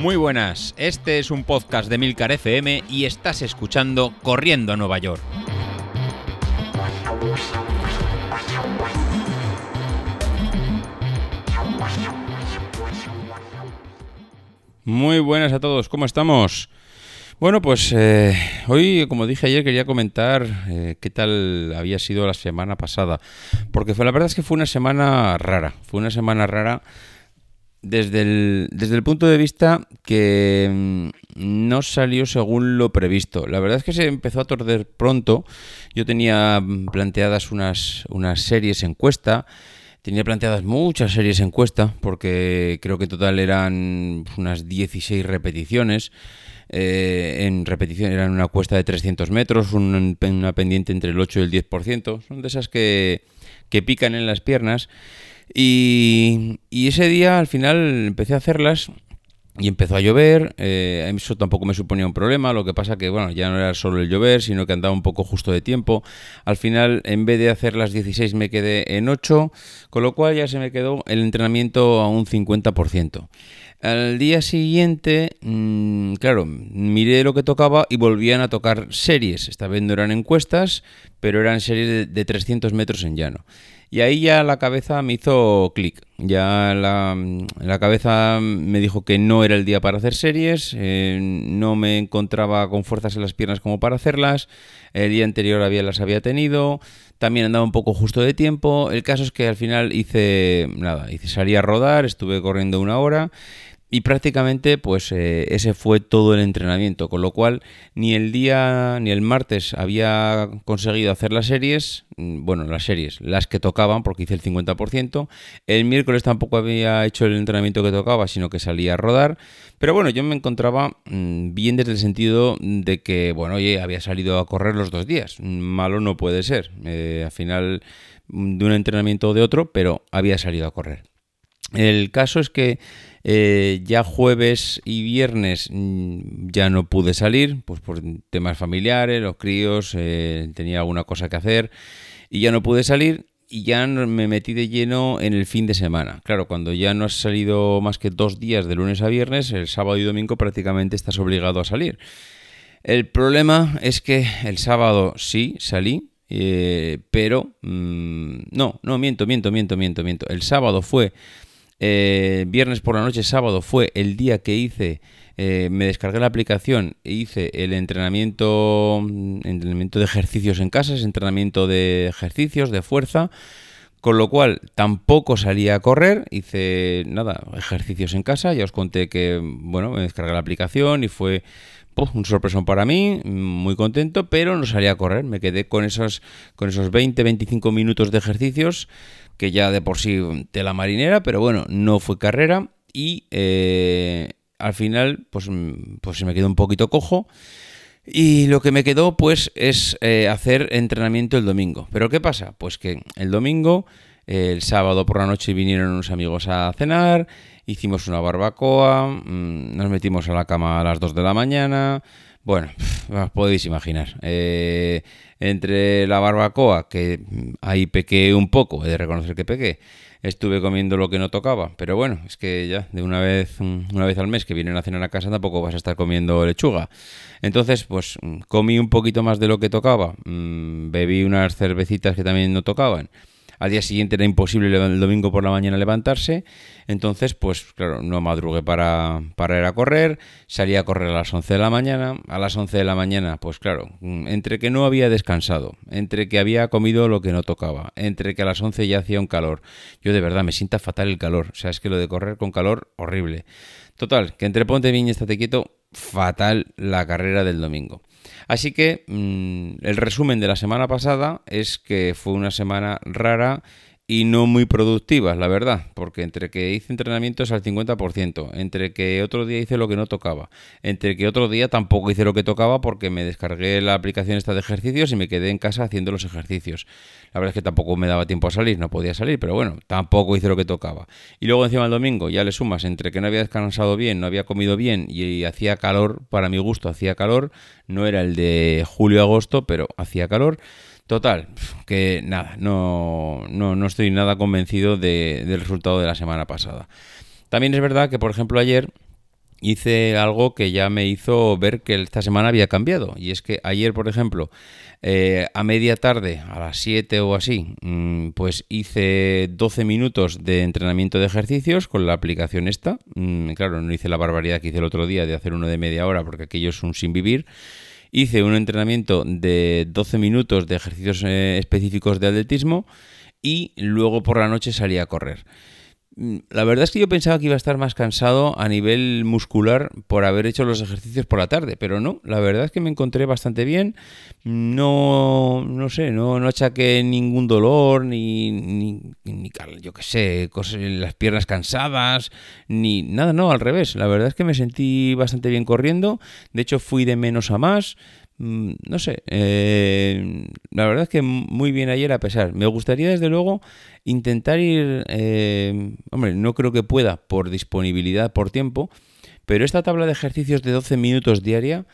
Muy buenas, este es un podcast de Milcar FM y estás escuchando Corriendo a Nueva York. Muy buenas a todos, ¿cómo estamos? Bueno, pues eh, hoy, como dije ayer, quería comentar eh, qué tal había sido la semana pasada. Porque fue, la verdad es que fue una semana rara. Fue una semana rara desde el, desde el punto de vista que mm, no salió según lo previsto. La verdad es que se empezó a torcer pronto. Yo tenía mm, planteadas unas, unas series encuesta. Tenía planteadas muchas series encuesta porque creo que en total eran unas 16 repeticiones. Eh, en repetición eran una cuesta de 300 metros, una pendiente entre el 8 y el 10%. Son de esas que, que pican en las piernas. Y, y ese día al final empecé a hacerlas y empezó a llover, eh, eso tampoco me suponía un problema, lo que pasa que bueno, ya no era solo el llover, sino que andaba un poco justo de tiempo. Al final, en vez de hacer las 16, me quedé en 8, con lo cual ya se me quedó el entrenamiento a un 50%. Al día siguiente, mm, claro, miré lo que tocaba y volvían a tocar series. Esta vez no eran encuestas, pero eran series de, de 300 metros en llano. Y ahí ya la cabeza me hizo clic. Ya la, la, cabeza me dijo que no era el día para hacer series, eh, no me encontraba con fuerzas en las piernas como para hacerlas, el día anterior había, las había tenido, también andaba un poco justo de tiempo. El caso es que al final hice, nada, hice, salí a rodar, estuve corriendo una hora y prácticamente, pues eh, ese fue todo el entrenamiento, con lo cual ni el día ni el martes había conseguido hacer las series, mm, bueno, las series, las que tocaban, porque hice el 50%. El miércoles tampoco había hecho el entrenamiento que tocaba, sino que salía a rodar. Pero bueno, yo me encontraba mm, bien desde el sentido de que, bueno, oye, había salido a correr los dos días. Malo no puede ser. Eh, al final mm, de un entrenamiento o de otro, pero había salido a correr. El caso es que eh, ya jueves y viernes mm, ya no pude salir, pues por temas familiares, los críos, eh, tenía alguna cosa que hacer y ya no pude salir y ya me metí de lleno en el fin de semana. Claro, cuando ya no has salido más que dos días de lunes a viernes, el sábado y domingo prácticamente estás obligado a salir. El problema es que el sábado sí salí, eh, pero mm, no, no, miento, miento, miento, miento, miento. El sábado fue eh, viernes por la noche, sábado fue el día que hice, eh, me descargué la aplicación e hice el entrenamiento, mm, entrenamiento de ejercicios en casa, es entrenamiento de ejercicios, de fuerza. Con lo cual tampoco salí a correr, hice nada, ejercicios en casa, ya os conté que, bueno, me descargué la aplicación y fue un sorpresón para mí, muy contento, pero no salí a correr, me quedé con esos, con esos 20-25 minutos de ejercicios que ya de por sí tela marinera, pero bueno, no fue carrera y eh, al final pues, pues se me quedó un poquito cojo. Y lo que me quedó pues es eh, hacer entrenamiento el domingo. Pero ¿qué pasa? Pues que el domingo, el sábado por la noche vinieron unos amigos a cenar, hicimos una barbacoa, mm, nos metimos a la cama a las 2 de la mañana. Bueno, podéis imaginar. Eh, entre la barbacoa, que ahí pequé un poco, he de reconocer que pequé, estuve comiendo lo que no tocaba, pero bueno, es que ya de una vez, una vez al mes que vienen a cenar a casa tampoco vas a estar comiendo lechuga. Entonces, pues comí un poquito más de lo que tocaba, mm, bebí unas cervecitas que también no tocaban al día siguiente era imposible el domingo por la mañana levantarse. Entonces, pues claro, no madrugué para, para ir a correr. Salí a correr a las 11 de la mañana. A las 11 de la mañana, pues claro, entre que no había descansado, entre que había comido lo que no tocaba, entre que a las 11 ya hacía un calor. Yo de verdad me sienta fatal el calor. O sea, es que lo de correr con calor, horrible. Total, que entre Ponte Viña y Estate Quieto, fatal la carrera del domingo. Así que mm, el resumen de la semana pasada es que fue una semana rara y no muy productivas, la verdad, porque entre que hice entrenamientos al 50%, entre que otro día hice lo que no tocaba, entre que otro día tampoco hice lo que tocaba porque me descargué la aplicación esta de ejercicios y me quedé en casa haciendo los ejercicios. La verdad es que tampoco me daba tiempo a salir, no podía salir, pero bueno, tampoco hice lo que tocaba. Y luego encima el domingo ya le sumas entre que no había descansado bien, no había comido bien y hacía calor, para mi gusto hacía calor, no era el de julio-agosto, pero hacía calor. Total, que nada, no, no, estoy nada convencido del resultado de la semana pasada. También es verdad que, por ejemplo, ayer hice algo que ya me hizo ver que esta semana había cambiado. Y es que ayer, por ejemplo, eh, a media tarde, a las 7 o así, mm, pues hice 12 minutos de entrenamiento de ejercicios con la aplicación esta. Mm, claro, no hice la barbaridad que hice el otro día de hacer uno de media hora porque aquello es un sin vivir. Hice un entrenamiento de 12 minutos de ejercicios eh, específicos de atletismo y luego por la noche salí a correr. Mm, la verdad es que yo pensaba que iba a estar más cansado a nivel muscular por haber hecho los ejercicios por la tarde, pero no, la verdad es que me encontré bastante bien. No, no sé, no, no achaqué ningún dolor, ni, ni, ni yo qué sé, cosas, las piernas cansadas, ni nada, no, al revés. La verdad es que me sentí bastante bien corriendo. De hecho, fui de menos a más. Mm, no sé, eh, la verdad es que muy bien ayer a pesar. Me gustaría desde luego intentar ir, eh, hombre, no creo que pueda por disponibilidad, por tiempo, pero esta tabla de ejercicios de 12 minutos diaria,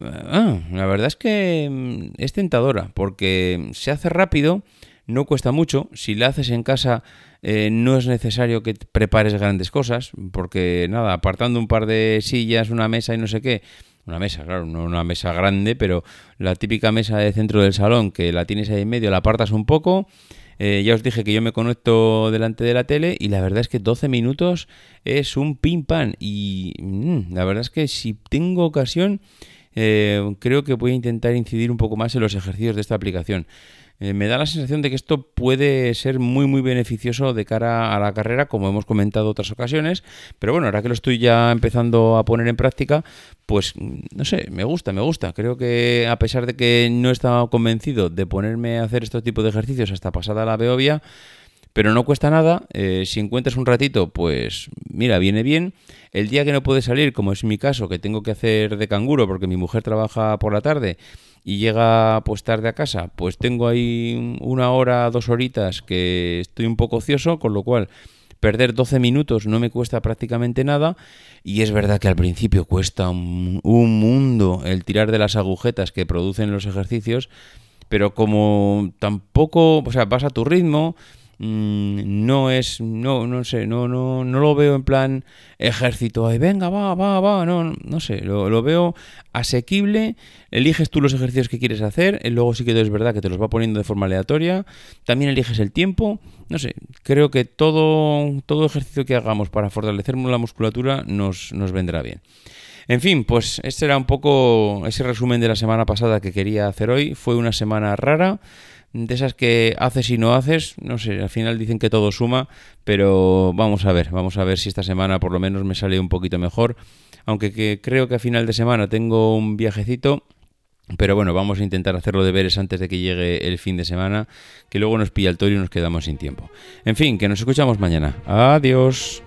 ah, la verdad es que mm, es tentadora porque se hace rápido, no cuesta mucho, si la haces en casa eh, no es necesario que prepares grandes cosas, porque nada, apartando un par de sillas, una mesa y no sé qué, una mesa, claro, no una mesa grande, pero la típica mesa de centro del salón que la tienes ahí en medio, la apartas un poco. Eh, ya os dije que yo me conecto delante de la tele y la verdad es que 12 minutos es un pim pam. Y mm, la verdad es que si tengo ocasión, eh, creo que voy a intentar incidir un poco más en los ejercicios de esta aplicación. Eh, me da la sensación de que esto puede ser muy muy beneficioso de cara a la carrera, como hemos comentado otras ocasiones, pero bueno, ahora que lo estoy ya empezando a poner en práctica, pues no sé, me gusta, me gusta. Creo que a pesar de que no estaba convencido de ponerme a hacer este tipo de ejercicios hasta pasada la Beovia, pero no cuesta nada. Eh, si encuentras un ratito, pues mira, viene bien. El día que no puedes salir, como es mi caso, que tengo que hacer de canguro porque mi mujer trabaja por la tarde y llega pues tarde a casa, pues tengo ahí una hora, dos horitas que estoy un poco ocioso, con lo cual perder 12 minutos no me cuesta prácticamente nada y es verdad que al principio cuesta un, un mundo el tirar de las agujetas que producen los ejercicios, pero como tampoco, o sea, vas a tu ritmo, Mm, no es, no, no sé, no, no, no lo veo en plan ejército, ay, venga, va, va, va, no, no sé, lo, lo veo asequible, eliges tú los ejercicios que quieres hacer, luego sí que es verdad que te los va poniendo de forma aleatoria, también eliges el tiempo, no sé, creo que todo, todo ejercicio que hagamos para fortalecer la musculatura nos, nos vendrá bien. En fin, pues este era un poco ese resumen de la semana pasada que quería hacer hoy. Fue una semana rara de esas que haces y no haces, no sé, al final dicen que todo suma, pero vamos a ver, vamos a ver si esta semana por lo menos me sale un poquito mejor, aunque que creo que a final de semana tengo un viajecito, pero bueno, vamos a intentar hacerlo deberes antes de que llegue el fin de semana, que luego nos pilla el toro y nos quedamos sin tiempo. En fin, que nos escuchamos mañana. Adiós.